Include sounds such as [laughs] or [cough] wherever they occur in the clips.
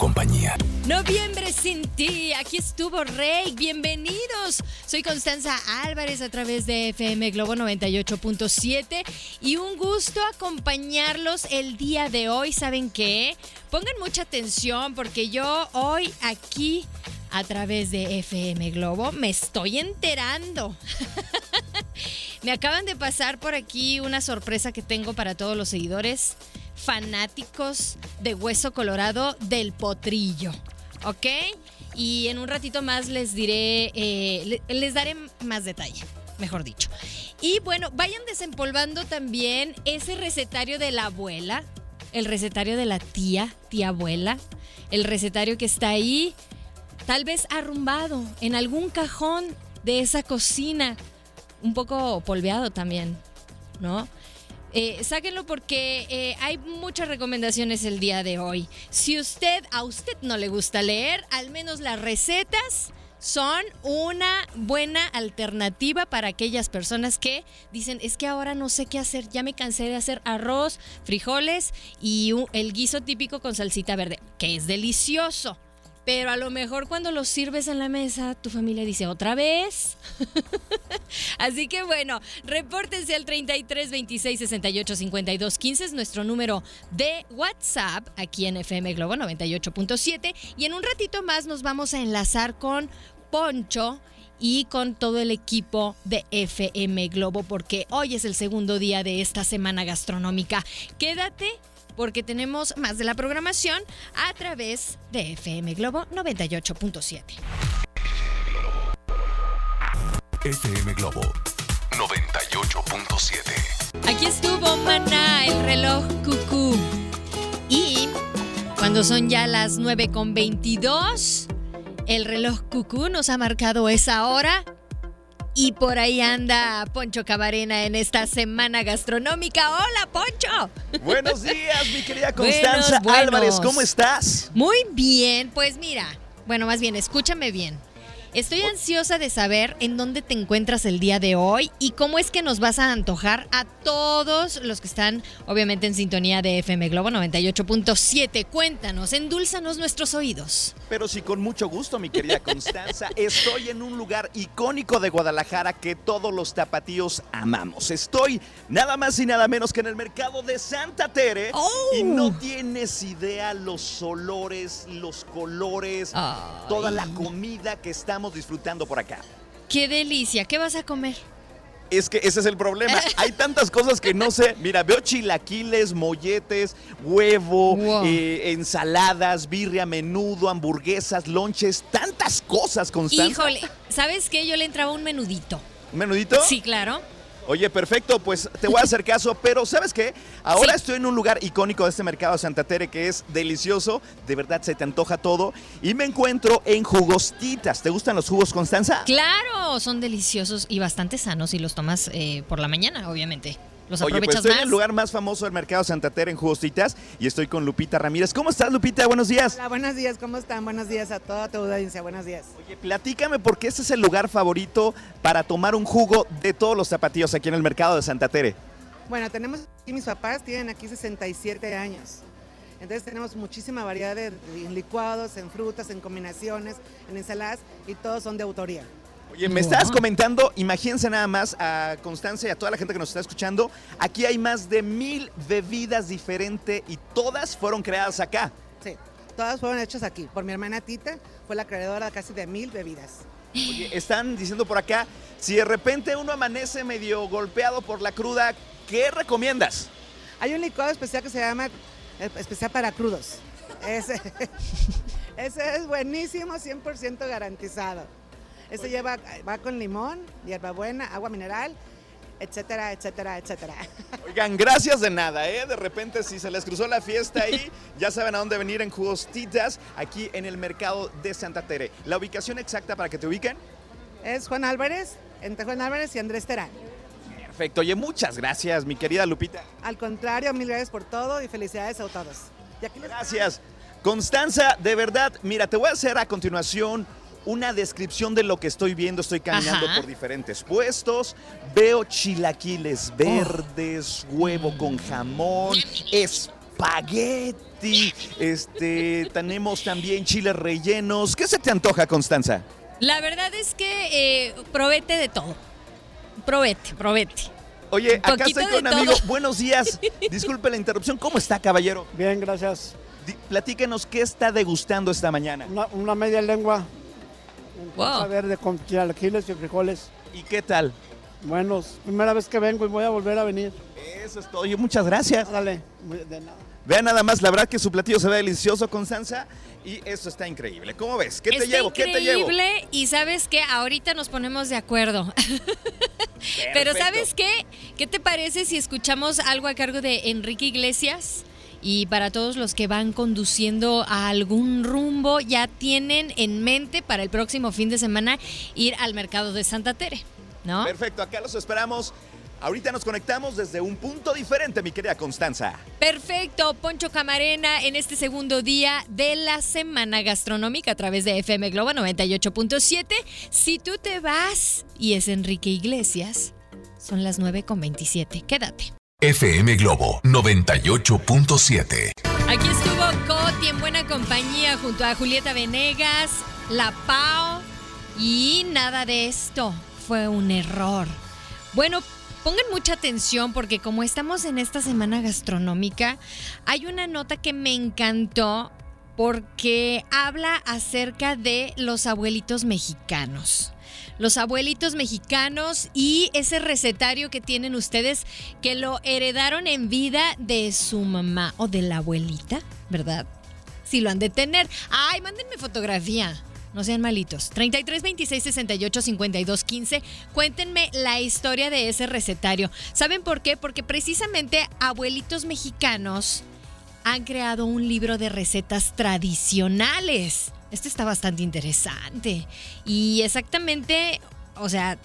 compañía. Noviembre sin ti, aquí estuvo Rey, bienvenidos. Soy Constanza Álvarez a través de FM Globo 98.7 y un gusto acompañarlos el día de hoy. ¿Saben qué? Pongan mucha atención porque yo hoy aquí a través de FM Globo me estoy enterando. [laughs] me acaban de pasar por aquí una sorpresa que tengo para todos los seguidores fanáticos de Hueso Colorado del Potrillo. ¿Ok? Y en un ratito más les diré, eh, les daré más detalle, mejor dicho. Y bueno, vayan desempolvando también ese recetario de la abuela, el recetario de la tía, tía abuela, el recetario que está ahí, tal vez arrumbado en algún cajón de esa cocina, un poco polveado también, ¿no? Eh, sáquenlo porque eh, hay muchas recomendaciones el día de hoy. Si usted, a usted no le gusta leer, al menos las recetas son una buena alternativa para aquellas personas que dicen, es que ahora no sé qué hacer, ya me cansé de hacer arroz, frijoles y el guiso típico con salsita verde, que es delicioso. Pero a lo mejor cuando lo sirves en la mesa, tu familia dice otra vez. [laughs] Así que bueno, repórtense al 33 26 68 52 15 es nuestro número de WhatsApp aquí en FM Globo 98.7 y en un ratito más nos vamos a enlazar con Poncho y con todo el equipo de FM Globo porque hoy es el segundo día de esta semana gastronómica. Quédate porque tenemos más de la programación a través de FM Globo 98.7. FM Globo 98.7. Aquí estuvo Maná, el reloj cucú. Y cuando son ya las 9.22, el reloj cucú nos ha marcado esa hora y por ahí anda Poncho Cabarena en esta semana gastronómica. ¡Hola, Poncho! Buenos días, mi querida Constanza Álvarez, ¿cómo estás? Muy bien, pues mira, bueno, más bien, escúchame bien. Estoy ansiosa de saber en dónde te encuentras el día de hoy y cómo es que nos vas a antojar a todos los que están obviamente en sintonía de FM Globo 98.7. Cuéntanos, endúlzanos nuestros oídos. Pero sí, con mucho gusto, mi querida [laughs] Constanza. Estoy en un lugar icónico de Guadalajara que todos los tapatíos amamos. Estoy nada más y nada menos que en el mercado de Santa Tere. Y no oh. tienes idea los olores, los colores, toda la comida que está disfrutando por acá. ¡Qué delicia! ¿Qué vas a comer? Es que ese es el problema. [laughs] Hay tantas cosas que no sé. Mira, veo chilaquiles, molletes, huevo, eh, ensaladas, birria, menudo, hamburguesas, lonches, tantas cosas, constantes. Híjole, ¿sabes qué? Yo le entraba un menudito. ¿Un menudito? Sí, claro. Oye, perfecto, pues te voy a hacer [laughs] caso, pero ¿sabes qué? Ahora estoy en un lugar icónico de este mercado de Santa Tere que es delicioso, de verdad se te antoja todo y me encuentro en Jugostitas. ¿Te gustan los jugos, Constanza? Claro, son deliciosos y bastante sanos si los tomas eh, por la mañana, obviamente. Oye, pues estoy en el lugar más famoso del mercado Santa Tere en Jugostitas y estoy con Lupita Ramírez. ¿Cómo estás, Lupita? Buenos días. Hola, buenos días, ¿cómo están? Buenos días a toda tu audiencia, buenos días. Oye, platícame por qué este es el lugar favorito para tomar un jugo de todos los zapatillos aquí en el mercado de Santa Tere. Bueno, tenemos aquí mis papás, tienen aquí 67 años. Entonces tenemos muchísima variedad de, licuados, en frutas, en combinaciones, en ensaladas y todos son de autoría. Oye, me estabas comentando, imagínense nada más a Constancia y a toda la gente que nos está escuchando, aquí hay más de mil bebidas diferentes y todas fueron creadas acá. Sí, todas fueron hechas aquí. Por mi hermana Tita, fue la creadora de casi de mil bebidas. Oye, están diciendo por acá, si de repente uno amanece medio golpeado por la cruda, ¿qué recomiendas? Hay un licuado especial que se llama eh, especial para crudos. Ese, [laughs] ese es buenísimo, 100% garantizado. Ese lleva, va con limón, hierbabuena, agua mineral, etcétera, etcétera, etcétera. [laughs] Oigan, gracias de nada, ¿eh? De repente, si se les cruzó la fiesta ahí, ya saben a dónde venir en Jugostitas, aquí en el mercado de Santa Tere. ¿La ubicación exacta para que te ubiquen? Es Juan Álvarez, entre Juan Álvarez y Andrés Terán. Perfecto. Oye, muchas gracias, mi querida Lupita. Al contrario, mil gracias por todo y felicidades a todos. Gracias. Constanza, de verdad, mira, te voy a hacer a continuación una descripción de lo que estoy viendo. Estoy caminando Ajá. por diferentes puestos. Veo chilaquiles verdes, huevo con jamón, espagueti. Este, [laughs] tenemos también chiles rellenos. ¿Qué se te antoja, Constanza? La verdad es que eh, probete de todo. Probete, probete. Oye, acá estoy con un amigo. todo. Buenos días. [laughs] Disculpe la interrupción. ¿Cómo está, caballero? Bien, gracias. Di- Platíquenos qué está degustando esta mañana. Una, una media lengua. Un Wow. verde con chilaquiles y frijoles. ¿Y qué tal? Buenos. Primera vez que vengo y voy a volver a venir. Eso es todo. Oye, muchas gracias. Dale. De nada. Vean nada más, la verdad que su platillo se ve delicioso, Constanza. Y eso está increíble. ¿Cómo ves? ¿Qué te llevo? ¿Qué te llevo? increíble y sabes que ahorita nos ponemos de acuerdo. [laughs] Pero sabes qué? ¿Qué te parece si escuchamos algo a cargo de Enrique Iglesias? Y para todos los que van conduciendo a algún rumbo, ya tienen en mente para el próximo fin de semana ir al mercado de Santa Tere, ¿no? Perfecto, acá los esperamos. Ahorita nos conectamos desde un punto diferente, mi querida Constanza. Perfecto, Poncho Camarena en este segundo día de la semana gastronómica a través de FM Globo 98.7. Si tú te vas y es Enrique Iglesias, son las 9.27. Quédate. FM Globo 98.7. Aquí estuvo Coti en buena compañía junto a Julieta Venegas, La Pau y nada de esto fue un error. Bueno, pongan mucha atención porque como estamos en esta semana gastronómica, hay una nota que me encantó porque habla acerca de los abuelitos mexicanos. Los abuelitos mexicanos y ese recetario que tienen ustedes que lo heredaron en vida de su mamá o de la abuelita, ¿verdad? Si lo han de tener. Ay, mándenme fotografía. No sean malitos. 33 26 68 52 15. Cuéntenme la historia de ese recetario. ¿Saben por qué? Porque precisamente abuelitos mexicanos han creado un libro de recetas tradicionales. Este está bastante interesante. Y exactamente, o sea,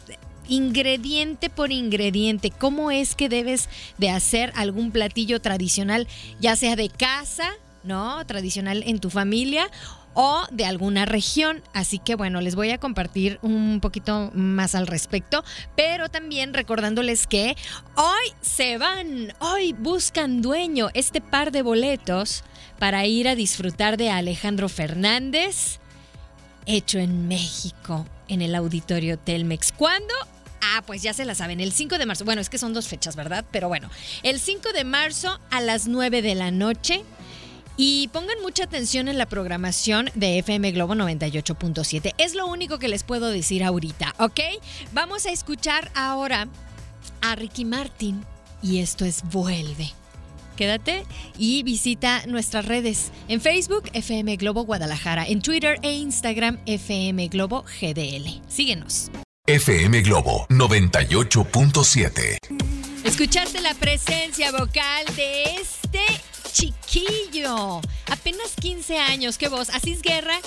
ingrediente por ingrediente, cómo es que debes de hacer algún platillo tradicional, ya sea de casa, ¿no? Tradicional en tu familia o de alguna región. Así que bueno, les voy a compartir un poquito más al respecto, pero también recordándoles que hoy se van, hoy buscan dueño este par de boletos para ir a disfrutar de Alejandro Fernández, hecho en México, en el auditorio Telmex. ¿Cuándo? Ah, pues ya se la saben, el 5 de marzo. Bueno, es que son dos fechas, ¿verdad? Pero bueno, el 5 de marzo a las 9 de la noche. Y pongan mucha atención en la programación de FM Globo 98.7. Es lo único que les puedo decir ahorita, ¿ok? Vamos a escuchar ahora a Ricky Martin y esto es Vuelve. Quédate y visita nuestras redes en Facebook FM Globo Guadalajara, en Twitter e Instagram FM Globo GDL. Síguenos. FM Globo 98.7. Escuchaste la presencia vocal de este chiquillo. Apenas 15 años. ¿Qué voz? Asís Guerra.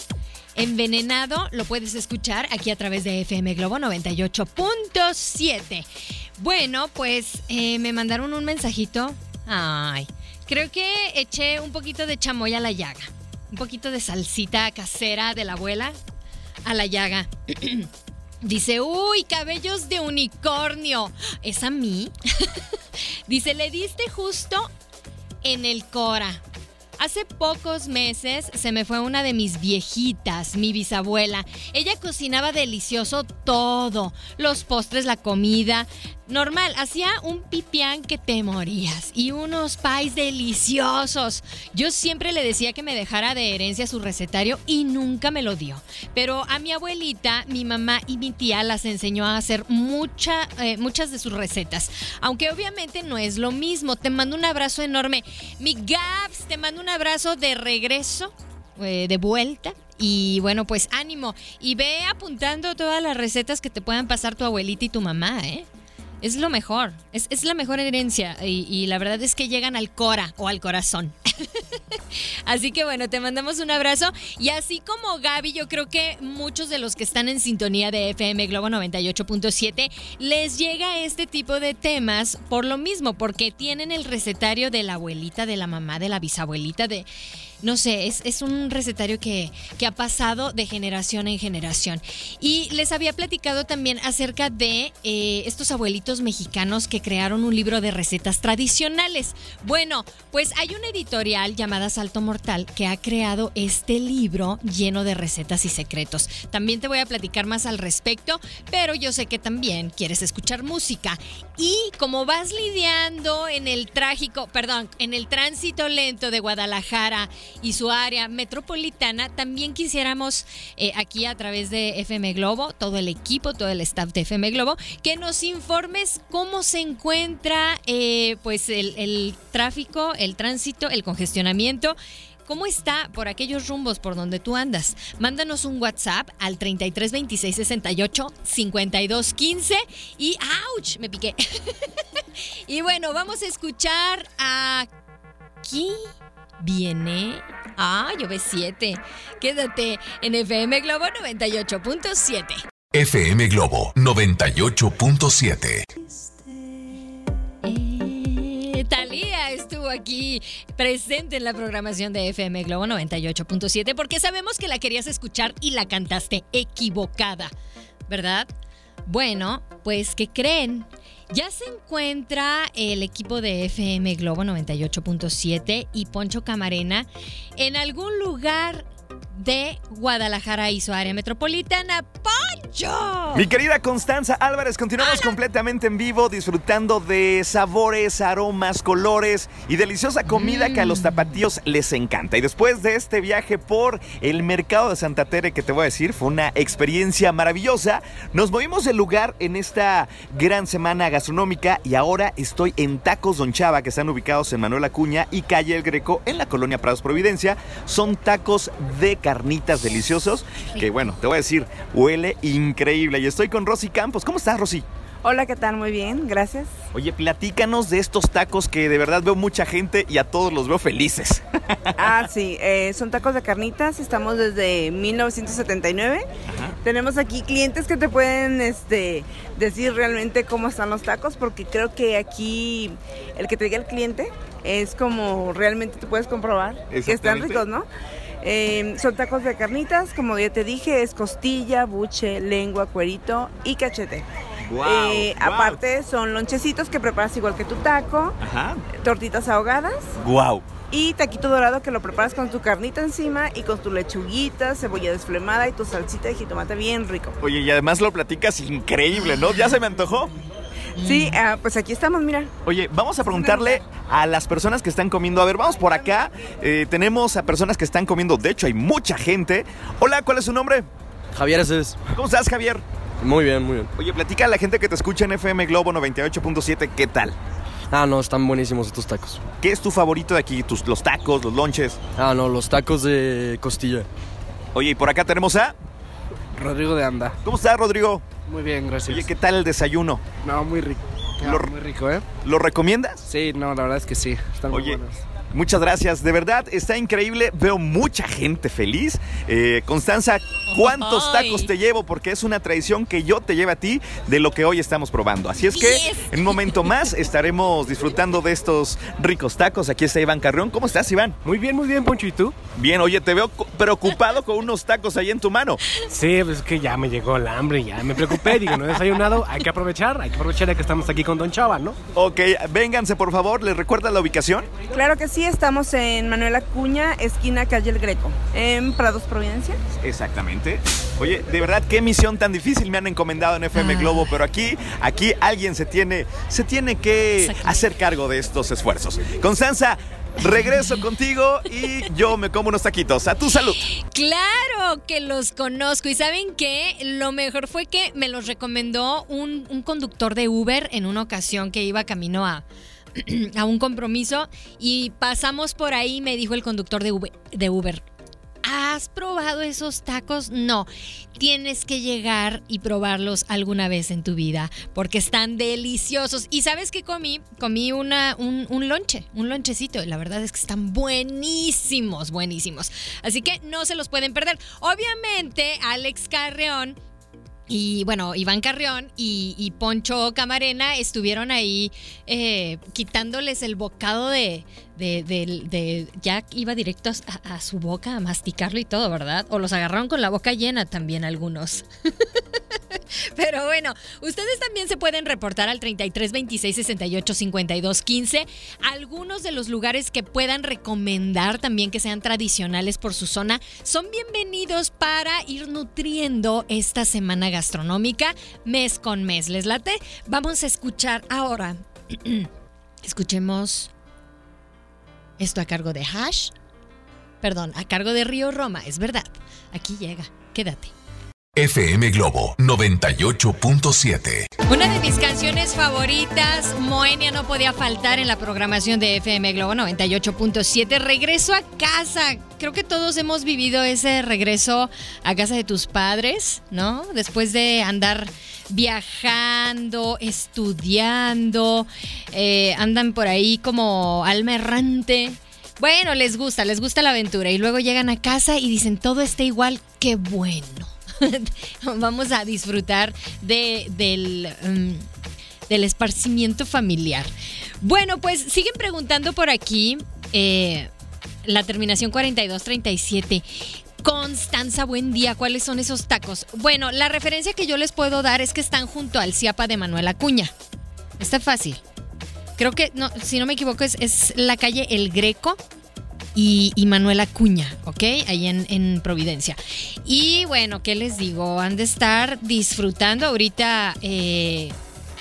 Envenenado lo puedes escuchar aquí a través de FM Globo 98.7. Bueno, pues eh, me mandaron un mensajito. Ay, creo que eché un poquito de chamoy a la llaga. Un poquito de salsita casera de la abuela a la llaga. [clears throat] Dice, uy, cabellos de unicornio. ¿Es a mí? [laughs] Dice, le diste justo en el Cora. Hace pocos meses se me fue una de mis viejitas, mi bisabuela. Ella cocinaba delicioso todo, los postres, la comida. Normal, hacía un pipián que te morías y unos pais deliciosos. Yo siempre le decía que me dejara de herencia su recetario y nunca me lo dio. Pero a mi abuelita, mi mamá y mi tía las enseñó a hacer mucha, eh, muchas de sus recetas. Aunque obviamente no es lo mismo. Te mando un abrazo enorme. Mi Gaps, te mando un abrazo de regreso, eh, de vuelta. Y bueno, pues ánimo. Y ve apuntando todas las recetas que te puedan pasar tu abuelita y tu mamá, ¿eh? Es lo mejor, es, es la mejor herencia y, y, la verdad es que llegan al cora o al corazón. [laughs] así que bueno, te mandamos un abrazo y así como Gaby, yo creo que muchos de los que están en sintonía de FM Globo 98.7 les llega este tipo de temas por lo mismo, porque tienen el recetario de la abuelita, de la mamá, de la bisabuelita, de no sé, es, es un recetario que, que, ha pasado de generación en generación. Y les había platicado también acerca de eh, estos abuelitos mexicanos que crearon un libro de recetas tradicionales. Bueno, pues hay una editorial llamada Salto Mortal que ha creado este libro lleno de recetas y secretos. También te voy a platicar más al respecto, pero yo sé que también quieres escuchar música. Y como vas lidiando en el trágico, perdón, en el tránsito lento de Guadalajara, y su área metropolitana, también quisiéramos eh, aquí a través de FM Globo, todo el equipo, todo el staff de FM Globo, que nos informes cómo se encuentra eh, pues el, tráfico, el tránsito, el congestionamiento. ¿Cómo está por aquellos rumbos por donde tú andas? Mándanos un WhatsApp al 33 26 68 52 15 y ¡ouch! Me piqué. [laughs] y bueno, vamos a escuchar aquí viene. Ah, yo ve 7. Quédate en FM Globo 98.7. FM Globo 98.7. Eh, Talía estuvo aquí presente en la programación de FM Globo 98.7 porque sabemos que la querías escuchar y la cantaste equivocada, ¿verdad? Bueno, pues ¿qué creen? Ya se encuentra el equipo de FM Globo 98.7 y Poncho Camarena en algún lugar de Guadalajara y su área metropolitana. ¡Poncho! Mi querida Constanza Álvarez, continuamos completamente en vivo disfrutando de sabores, aromas, colores y deliciosa comida Mm. que a los tapatíos les encanta. Y después de este viaje por el mercado de Santa Tere, que te voy a decir, fue una experiencia maravillosa, nos movimos del lugar en esta gran semana gastronómica y ahora estoy en Tacos Don Chava, que están ubicados en Manuel Acuña y Calle El Greco, en la colonia Prados Providencia. Son tacos de carnitas deliciosos, que bueno, te voy a decir, huele increíble. Y estoy con Rosy Campos. ¿Cómo estás, Rosy? Hola, ¿qué tal? Muy bien, gracias. Oye, platícanos de estos tacos que de verdad veo mucha gente y a todos los veo felices. [laughs] Ah, sí, eh, son tacos de carnitas, estamos desde 1979. Tenemos aquí clientes que te pueden este, decir realmente cómo están los tacos, porque creo que aquí el que te diga el cliente es como realmente tú puedes comprobar que están ricos, ¿no? Eh, son tacos de carnitas, como ya te dije, es costilla, buche, lengua, cuerito y cachete. Guau, Eh. Aparte son lonchecitos que preparas igual que tu taco, Ajá. tortitas ahogadas Wow. y taquito dorado que lo preparas con tu carnita encima y con tu lechuguita, cebolla desflemada y tu salsita de jitomate bien rico. Oye, y además lo platicas increíble, ¿no? Ya se me antojó. Sí, ah, pues aquí estamos, mira. Oye, vamos a preguntarle a las personas que están comiendo. A ver, vamos por acá. Eh, tenemos a personas que están comiendo. De hecho, hay mucha gente. Hola, ¿cuál es su nombre? Javier ese es. ¿Cómo estás, Javier? Muy bien, muy bien. Oye, platica a la gente que te escucha en FM Globo 98.7. ¿Qué tal? Ah, no, están buenísimos estos tacos. ¿Qué es tu favorito de aquí? Tus, los tacos, los lonches. Ah, no, los tacos de costilla. Oye, y por acá tenemos a. Rodrigo de Anda. ¿Cómo estás, Rodrigo? Muy bien, gracias. Oye, ¿qué tal el desayuno? No, muy rico. Lo- muy rico, ¿eh? ¿Lo recomiendas? Sí, no, la verdad es que sí. Están muy Oye, buenos. Muchas gracias, de verdad está increíble, veo mucha gente feliz. Eh, Constanza, ¿cuántos Ay. tacos te llevo? Porque es una tradición que yo te lleve a ti de lo que hoy estamos probando. Así es que Yes. en un momento más estaremos disfrutando de estos ricos tacos. Aquí está Iván Carrión. ¿Cómo estás, Iván? Muy bien, muy bien, Poncho. ¿Y tú? Bien, oye, te veo preocupado con unos tacos ahí en tu mano. Sí, pues es que ya me llegó el hambre, ya me preocupé. Digo, no he desayunado, hay que aprovechar, hay que aprovechar ya que estamos aquí con Don Chava, ¿no? Ok, vénganse por favor, ¿les recuerda la ubicación? Claro que sí, sí, estamos en Manuel Acuña, esquina calle El Greco, en Prados, Providencia. Exactamente. Oye, de verdad, qué misión tan difícil me han encomendado en FM Ah. Globo, pero aquí, aquí alguien se tiene, se tiene que hacer cargo de estos esfuerzos. Constanza, regreso [laughs] contigo y yo me como unos taquitos. A tu salud. Claro que los conozco y saben que lo mejor fue que me los recomendó un, un conductor de Uber en una ocasión que iba camino a, [clears throat] a un compromiso y pasamos por ahí me dijo el conductor de Uber, de Uber. ¿Has probado esos tacos? No, tienes que llegar y probarlos alguna vez en tu vida porque están deliciosos. ¿Y sabes qué comí? Comí una, un, un lonche, un lonchecito. La verdad es que están buenísimos, buenísimos. Así que no se los pueden perder. Obviamente, Alex Carreón y bueno, Iván Carrión y, y Poncho Camarena estuvieron ahí eh, quitándoles el bocado de, de, de- Ya iba directo a, a su boca a masticarlo y todo, ¿verdad? O los agarraron con la boca llena también algunos. [laughs] [laughs] Pero bueno, ustedes también se pueden reportar al 33 26 68 52 15 algunos de los lugares que puedan recomendar también que sean tradicionales por su zona son bienvenidos para ir nutriendo esta semana gastronómica mes con mes. ¿Les late? Vamos a escuchar ahora. [clears throat] Escuchemos esto a cargo de Hash. Perdón, a cargo de Río Roma, es verdad. Aquí llega. Quédate. FM Globo 98.7. Una de mis canciones favoritas, Moenia, no podía faltar en la programación de FM Globo 98.7. Regreso a casa. Creo que todos hemos vivido ese regreso a casa de tus padres, ¿no? Después de andar viajando, estudiando, eh, andan por ahí como alma errante. Bueno, les gusta, les gusta la aventura y luego llegan a casa y dicen todo está igual, qué bueno. [laughs] Vamos a disfrutar de, del, mm, del esparcimiento familiar. Bueno, pues siguen preguntando por aquí eh, la terminación 4237. Constanza, buen día. ¿Cuáles son esos tacos? Bueno, la referencia que yo les puedo dar es que están junto al Ciapa de Manuel Acuña. Está fácil. Creo que, si no me equivoco, es la calle El Greco y, y Manuel Acuña, ¿ok? Ahí en, en Providencia. Y bueno, ¿qué les digo? Han de estar disfrutando ahorita eh,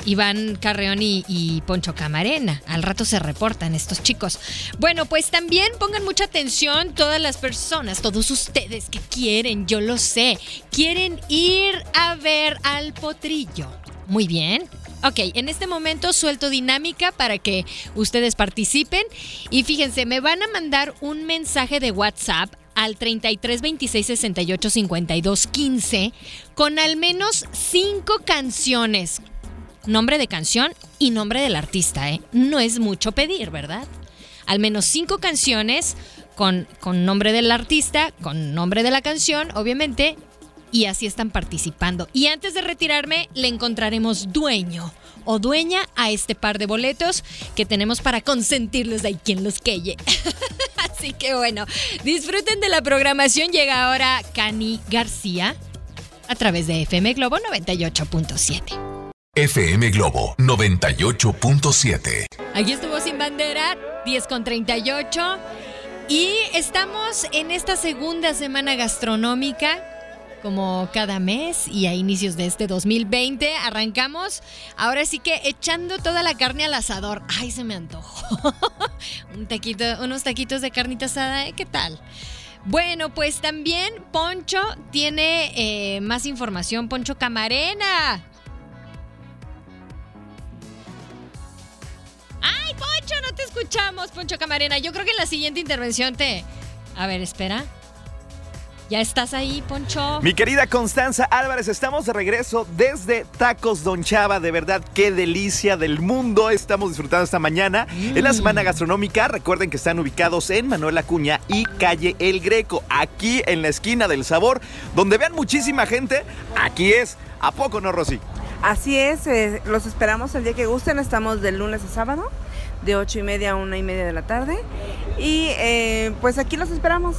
Iván Carreón y Poncho Camarena. Al rato se reportan estos chicos. Bueno, pues también pongan mucha atención todas las personas, todos ustedes que quieren, yo lo sé, quieren ir a ver al potrillo. Muy bien. Ok, en este momento suelto dinámica para que ustedes participen. Y fíjense, me van a mandar un mensaje de WhatsApp al 33 26 68 52 15 con al menos cinco canciones. Nombre de canción y nombre del artista, ¿eh? No es mucho pedir, ¿verdad? Al menos cinco canciones con, con nombre del artista, con nombre de la canción, obviamente, y así están participando. Y antes de retirarme, le encontraremos dueño o dueña a este par de boletos que tenemos para consentirlos de ahí quien los queye. [laughs] así que bueno, disfruten de la programación. Llega ahora Cani García a través de FM Globo 98.7. FM Globo 98.7. Aquí estuvo Sin Bandera, 10 con 38. Y estamos en esta segunda semana gastronómica. Como cada mes y a inicios de este 2020 arrancamos ahora sí que echando toda la carne al asador. Ay, se me antojó. [laughs] Un taquito, unos taquitos de carnita asada, ¿eh? ¿qué tal? Bueno, pues también Poncho tiene eh, más información. Poncho Camarena. ¡Ay, Poncho! No te escuchamos, Poncho Camarena. Yo creo que en la siguiente intervención te. A ver, espera. ¿Ya estás ahí, Poncho? Mi querida Constanza Álvarez, estamos de regreso desde Tacos Don Chava. De verdad, qué delicia del mundo estamos disfrutando esta mañana. En la semana gastronómica, recuerden que están ubicados en Manuel Acuña y calle El Greco, aquí en la esquina del sabor, donde vean muchísima gente. Aquí es. ¿A poco no, Rosy? Así es, eh, los esperamos el día que gusten, estamos de lunes a sábado, de 8 y media a 1 y media de la tarde. Y eh, pues aquí los esperamos.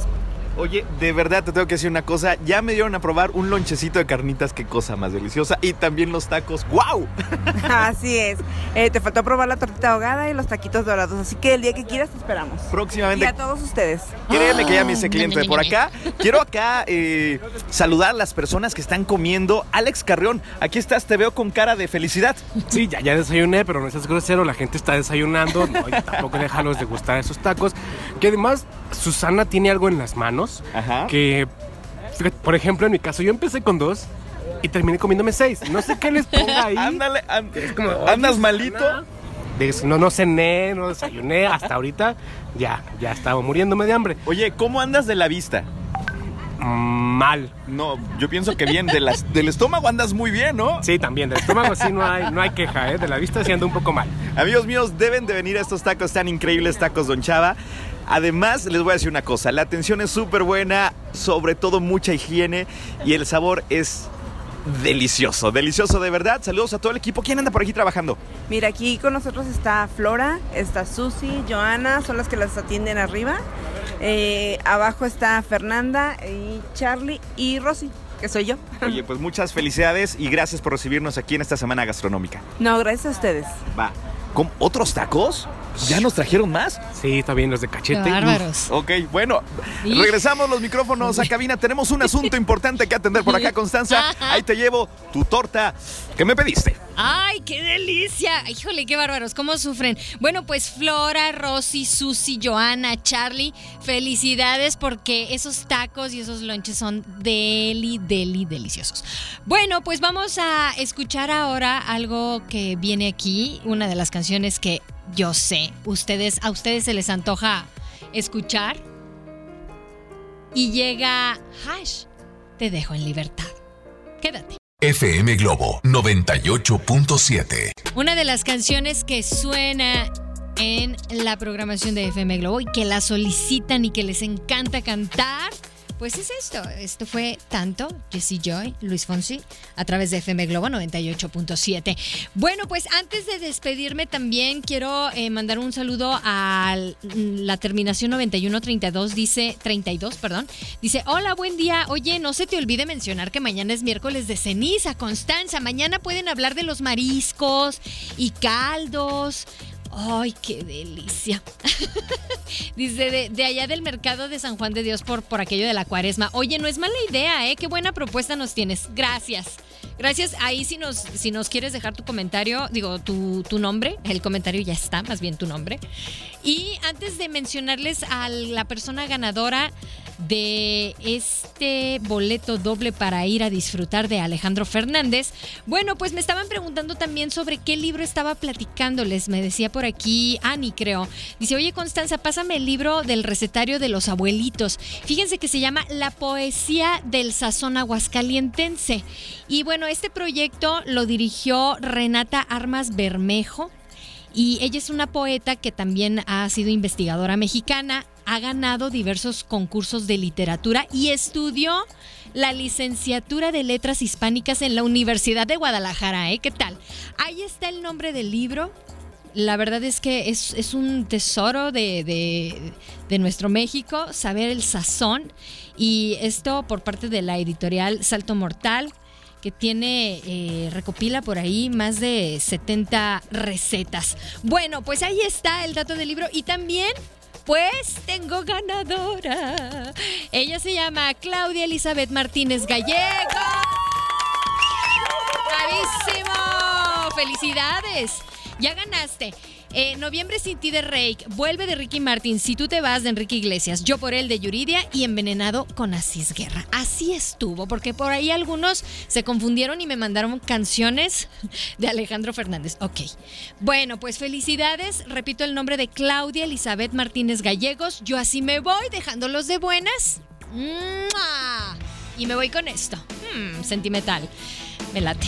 Oye, de verdad te tengo que decir una cosa. Ya me dieron a probar un lonchecito de carnitas, qué cosa más deliciosa. Y también los tacos. ¡Wow! [laughs] Así es. Eh, te faltó probar la tortita ahogada y los taquitos dorados. Así que el día que quieras te esperamos. Y Próximamente. a todos ustedes. Créeme que ya me hice Ah, cliente de por acá. Quiero acá eh, saludar a las personas que están comiendo. Alex Carrión, aquí estás, te veo con cara de felicidad. Sí, ya, ya desayuné, pero no seas grosero, la gente está desayunando, no, y tampoco déjalos de gustar esos tacos. Que además, Susana tiene algo en las manos Ajá. que, por ejemplo, en mi caso, yo empecé con dos y terminé comiéndome seis. No sé qué les ponga ahí. Ándale, an- como, andas malito. No, no cené, no desayuné, hasta ahorita ya, ya estaba muriéndome de hambre. Oye, ¿cómo andas de la vista? Mm, Mal. No, yo pienso que bien, de las, del estómago andas muy bien, ¿no? Sí, también, del estómago sí no hay, no hay queja, ¿eh? De la vista sí ando un poco mal. Amigos míos, deben de venir a estos tacos tan increíbles, tacos Don Chava. Además, les voy a decir una cosa, la atención es súper buena, sobre todo mucha higiene y el sabor es delicioso, delicioso de verdad. Saludos a todo el equipo. ¿Quién anda por aquí trabajando? Mira, aquí con nosotros está Flora, está Susi, Joana, son las que las atienden arriba. Eh, abajo está Fernanda y Charlie y Rosy, que soy yo. Oye, pues muchas felicidades y gracias por recibirnos aquí en esta semana gastronómica. No, gracias a ustedes. Va. ¿Con otros tacos? ¿Ya nos trajeron más? Sí, está bien los de Qué cachete. bárbaros. Ok, bueno, regresamos los micrófonos a [laughs] cabina. Tenemos un asunto importante que atender por acá, Constanza. Ahí te llevo tu torta que me pediste. ¡Ay, qué delicia! Híjole, qué bárbaros, cómo sufren. Bueno, pues Flora, Rosy, Susi, Joana, Charlie, felicidades porque esos tacos y esos lonches son deli, deli, deliciosos. Bueno, pues vamos a escuchar ahora algo que viene aquí, una de las canciones que yo sé, ustedes, a ustedes se les antoja escuchar. Y llega Hash, te dejo en libertad. Quédate. FM Globo 98.7. Una de las canciones que suena en la programación de FM Globo y que la solicitan y que les encanta cantar, pues es esto. Esto fue tanto Jesse Joy, Luis Fonsi, a través de FM Globo 98.7. Bueno, pues antes de despedirme también quiero eh, mandar un saludo a la terminación 9132, dice 32, perdón. Dice, hola, buen día. Oye, no se te olvide mencionar que mañana es miércoles de ceniza, Constanza. Mañana pueden hablar de los mariscos y caldos. ¡Ay, qué delicia! [laughs] Dice, de, de allá del mercado de San Juan de Dios por, por aquello de la cuaresma. Oye, no es mala idea, ¿eh? Qué buena propuesta nos tienes. Gracias. Gracias. Ahí si nos, si nos quieres dejar tu comentario, digo, tu, tu nombre, el comentario ya está, más bien tu nombre. Y antes de mencionarles a la persona ganadora de este boleto doble para ir a disfrutar de Alejandro Fernández, bueno, pues me estaban preguntando también sobre qué libro estaba platicándoles. Me decía por aquí Ani, creo. Dice, oye Constanza, pásame el libro del recetario de los abuelitos. Fíjense que se llama La poesía del sazón aguascalientense. Y bueno, este proyecto lo dirigió Renata Armas Bermejo. Y ella es una poeta que también ha sido investigadora mexicana, ha ganado diversos concursos de literatura y estudió la licenciatura de letras hispánicas en la Universidad de Guadalajara. ¿eh? ¿Qué tal? Ahí está el nombre del libro. La verdad es que es, un tesoro de- de nuestro México, saber el sazón. Y esto por parte de la editorial Salto Mortal que tiene, eh, recopila por ahí más de 70 recetas. Bueno, pues ahí está el dato del libro y también... Pues tengo ganadora. Ella se llama Claudia Elizabeth Martínez Gallego. ¡Bravísimo! ¡Felicidades! Ya ganaste. Eh, Noviembre sin ti de Rake, vuelve de Ricky Martin, si tú te vas de Enrique Iglesias, yo por él de Yuridia y envenenado con Asís Guerra. Así estuvo, porque por ahí algunos se confundieron y me mandaron canciones de Alejandro Fernández. Ok. Bueno, pues felicidades. Repito el nombre de Claudia Elizabeth Martínez Gallegos. Yo así me voy, dejándolos de buenas. Y me voy con esto. Hmm, sentimental. Me late.